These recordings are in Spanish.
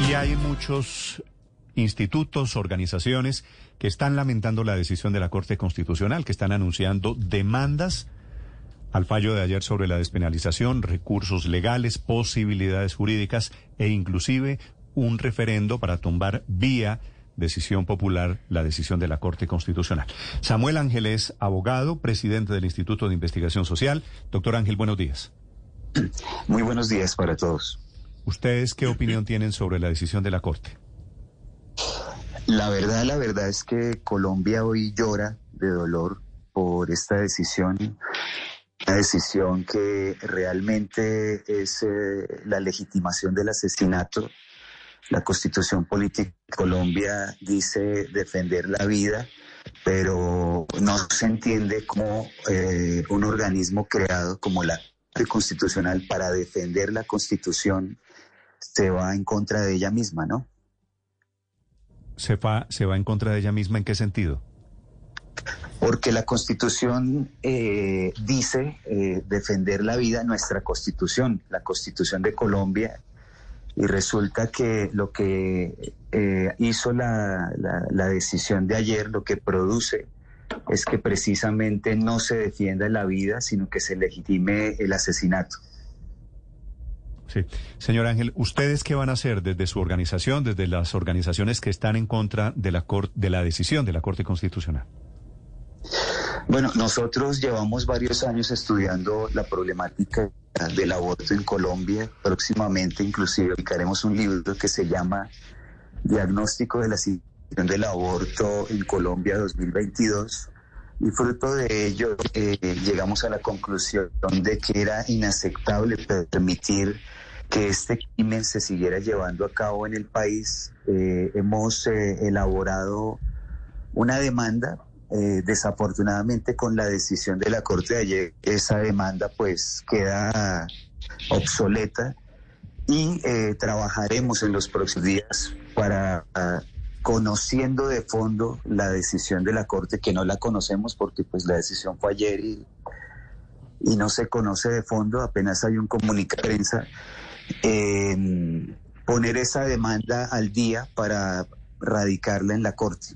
Y hay muchos institutos, organizaciones que están lamentando la decisión de la Corte Constitucional, que están anunciando demandas al fallo de ayer sobre la despenalización, recursos legales, posibilidades jurídicas e inclusive un referendo para tumbar vía decisión popular la decisión de la Corte Constitucional. Samuel Ángel es abogado, presidente del Instituto de Investigación Social. Doctor Ángel, buenos días. Muy buenos días para todos. ¿Ustedes qué opinión tienen sobre la decisión de la Corte? La verdad, la verdad es que Colombia hoy llora de dolor por esta decisión, una decisión que realmente es eh, la legitimación del asesinato. La constitución política de Colombia dice defender la vida, pero no se entiende cómo eh, un organismo creado como la Constitucional para defender la constitución se va en contra de ella misma, ¿no? se va, se va en contra de ella misma, ¿en qué sentido? Porque la Constitución eh, dice eh, defender la vida, nuestra Constitución, la Constitución de Colombia, y resulta que lo que eh, hizo la, la, decisión de ayer, lo que produce, es que precisamente no se defienda la vida, sino que se legitime el asesinato. Sí. Señor Ángel, ¿ustedes qué van a hacer desde su organización, desde las organizaciones que están en contra de la, de la decisión de la Corte Constitucional? Bueno, nosotros llevamos varios años estudiando la problemática del aborto en Colombia. Próximamente inclusive publicaremos un libro que se llama Diagnóstico de la situación del aborto en Colombia 2022. Y fruto de ello eh, llegamos a la conclusión de que era inaceptable permitir que este crimen se siguiera llevando a cabo en el país. Eh, hemos eh, elaborado una demanda. desafortunadamente con la decisión de la Corte de ayer, esa demanda pues queda obsoleta y trabajaremos en los próximos días para conociendo de fondo la decisión de la Corte, que no la conocemos porque pues la decisión fue ayer y, y no se conoce de fondo, apenas hay un comunicado de prensa, eh, poner esa demanda al día para radicarla en la Corte.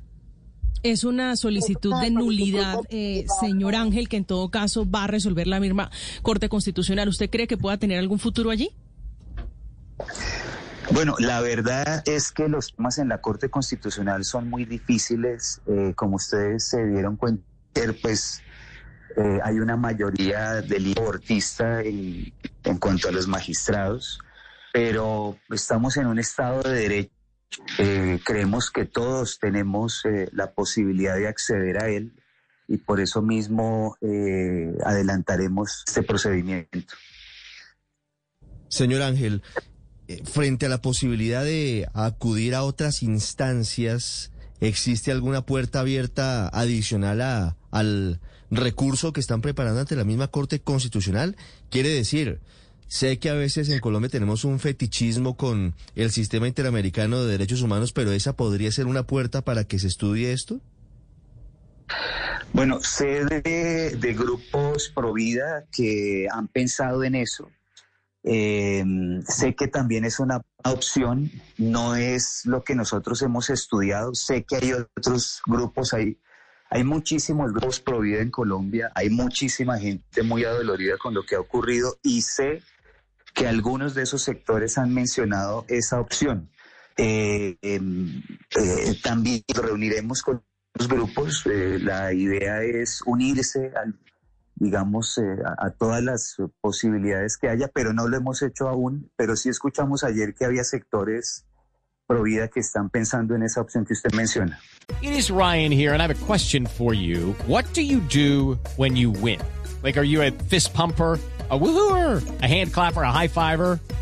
Es una solicitud de nulidad, eh, señor Ángel, que en todo caso va a resolver la misma Corte Constitucional. ¿Usted cree que pueda tener algún futuro allí? Bueno, la verdad es que los temas en la Corte Constitucional son muy difíciles. Eh, como ustedes se dieron cuenta, pues eh, hay una mayoría del abortista en, en cuanto a los magistrados, pero estamos en un Estado de Derecho. Eh, creemos que todos tenemos la posibilidad de acceder a él y por eso mismo adelantaremos este procedimiento. Señor Ángel, frente a la posibilidad de acudir a otras instancias, ¿existe alguna puerta abierta adicional a, al recurso que están preparando ante la misma Corte Constitucional? Quiere decir, sé que a veces en Colombia tenemos un fetichismo con el sistema interamericano de derechos humanos, pero esa podría ser una puerta para que se estudie esto. Bueno, sé de, de grupos pro vida que han pensado en eso eh, sé que también es una opción, no es lo que nosotros hemos estudiado, sé que hay otros grupos, hay, hay muchísimos grupos pro en Colombia, hay muchísima gente muy adolorida con lo que ha ocurrido y sé que algunos de esos sectores han mencionado esa opción. Eh, em, eh, también reuniremos con los grupos, eh, la idea es unirse al digamos, eh, a, todas las posibilidades que haya, pero no lo hemos hecho aún, pero sí escuchamos ayer que había sectores pro vida que están pensando en esa opción que usted menciona. It is Ryan here and I have a question for you. What do you do when you win? Like, are you a fist pumper? a woohooer, a hand clapper, a high fiver.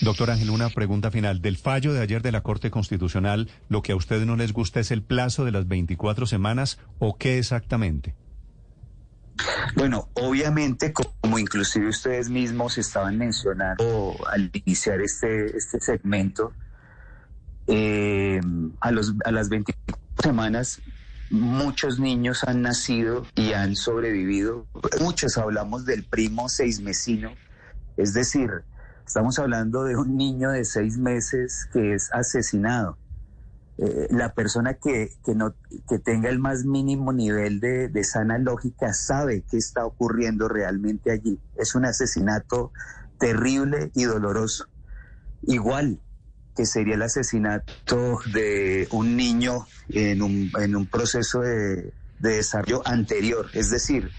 Doctor Ángel, una pregunta final. Del fallo de ayer de la Corte Constitucional, ¿lo que a ustedes no les gusta es el plazo de las 24 semanas o qué exactamente? Bueno, obviamente, como inclusive ustedes mismos estaban mencionando al iniciar este, este segmento, eh, a, los, a las 24 semanas muchos niños han nacido y han sobrevivido. Muchos hablamos del primo seismesino, es decir, Estamos hablando de un niño de seis meses que es asesinado. Eh, la persona que, no, que tenga el más mínimo nivel de, de sana lógica sabe qué está ocurriendo realmente allí. Es un asesinato terrible y doloroso. Igual que sería el asesinato de un niño en un, en un proceso de, de desarrollo anterior. Es decir,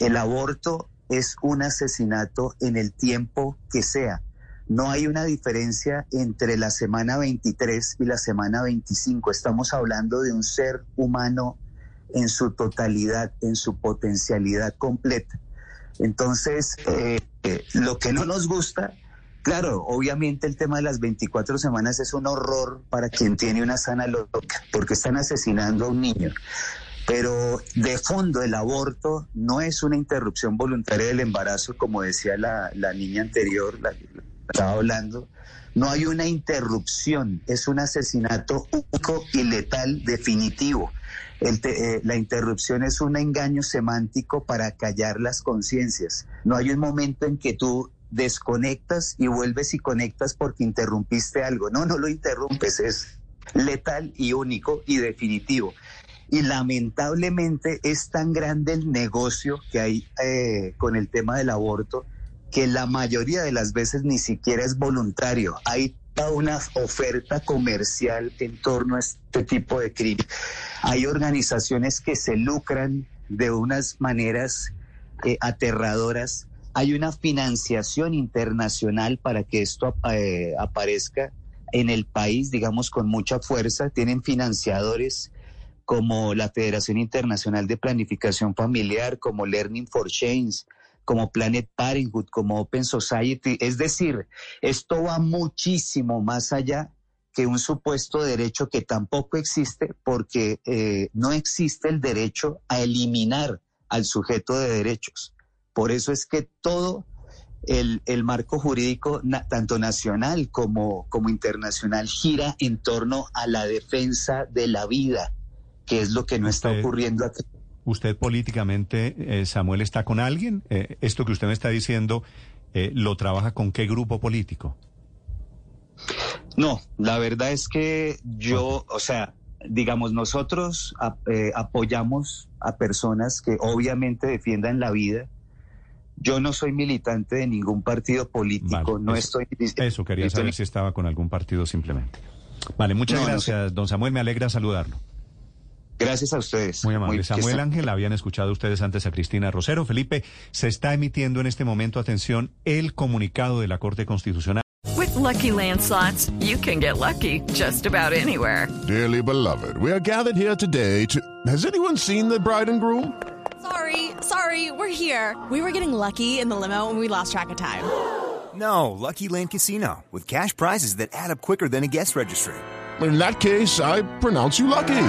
el aborto es un asesinato en el tiempo que sea. No hay una diferencia entre la semana 23 y la semana 25. Estamos hablando de un ser humano en su totalidad, en su potencialidad completa. Entonces, eh, eh, lo que no nos gusta, claro, obviamente el tema de las 24 semanas es un horror para quien tiene una sana loca, porque están asesinando a un niño. Pero de fondo el aborto no es una interrupción voluntaria del embarazo, como decía la, la niña anterior, la, estaba hablando, no hay una interrupción, es un asesinato único y letal definitivo. Eh, la interrupción es un engaño semántico para callar las conciencias. No hay un momento en que tú desconectas y vuelves y conectas porque interrumpiste algo. No, no lo interrumpes, es letal y único y definitivo. Y lamentablemente es tan grande el negocio que hay eh, con el tema del aborto que la mayoría de las veces ni siquiera es voluntario. Hay una oferta comercial en torno a este tipo de crimen. Hay organizaciones que se lucran de unas maneras eh, aterradoras. Hay una financiación internacional para que esto eh, aparezca en el país, digamos, con mucha fuerza. Tienen financiadores como la Federación Internacional de Planificación Familiar, como Learning for Change, como Planet Parenthood, como Open Society. Es decir, esto va muchísimo más allá que un supuesto derecho que tampoco existe porque eh, no existe el derecho a eliminar al sujeto de derechos. Por eso es que todo el, marco jurídico, tanto nacional como, como internacional, gira en torno a la defensa de la vida, que es lo que no está ocurriendo aquí. ¿Usted políticamente, eh, Samuel, está con alguien? Eh, esto que usted me está diciendo, eh, ¿lo trabaja con qué grupo político? No, la verdad es que yo, o sea, digamos, nosotros apoyamos a personas que obviamente defiendan la vida. Yo no soy militante de ningún partido político, no estoy... Eso, quería saber si estaba con algún partido simplemente. Vale, muchas gracias, don Samuel, me alegra saludarlo. Gracias a ustedes. Muy amable. Samuel Ángel, habían escuchado ustedes antes a Cristina Rosero. Felipe, se está emitiendo en este momento, atención, el comunicado de la Corte Constitucional. With lucky landslots, you can get lucky just about anywhere. Dearly beloved, we are gathered here today to. Has anyone seen the bride and groom? Sorry, sorry, we're here. We were getting lucky in the limo and we lost track of time. No, Lucky Land Casino, with cash prizes that add up quicker than a guest registry. In that case, I pronounce you lucky.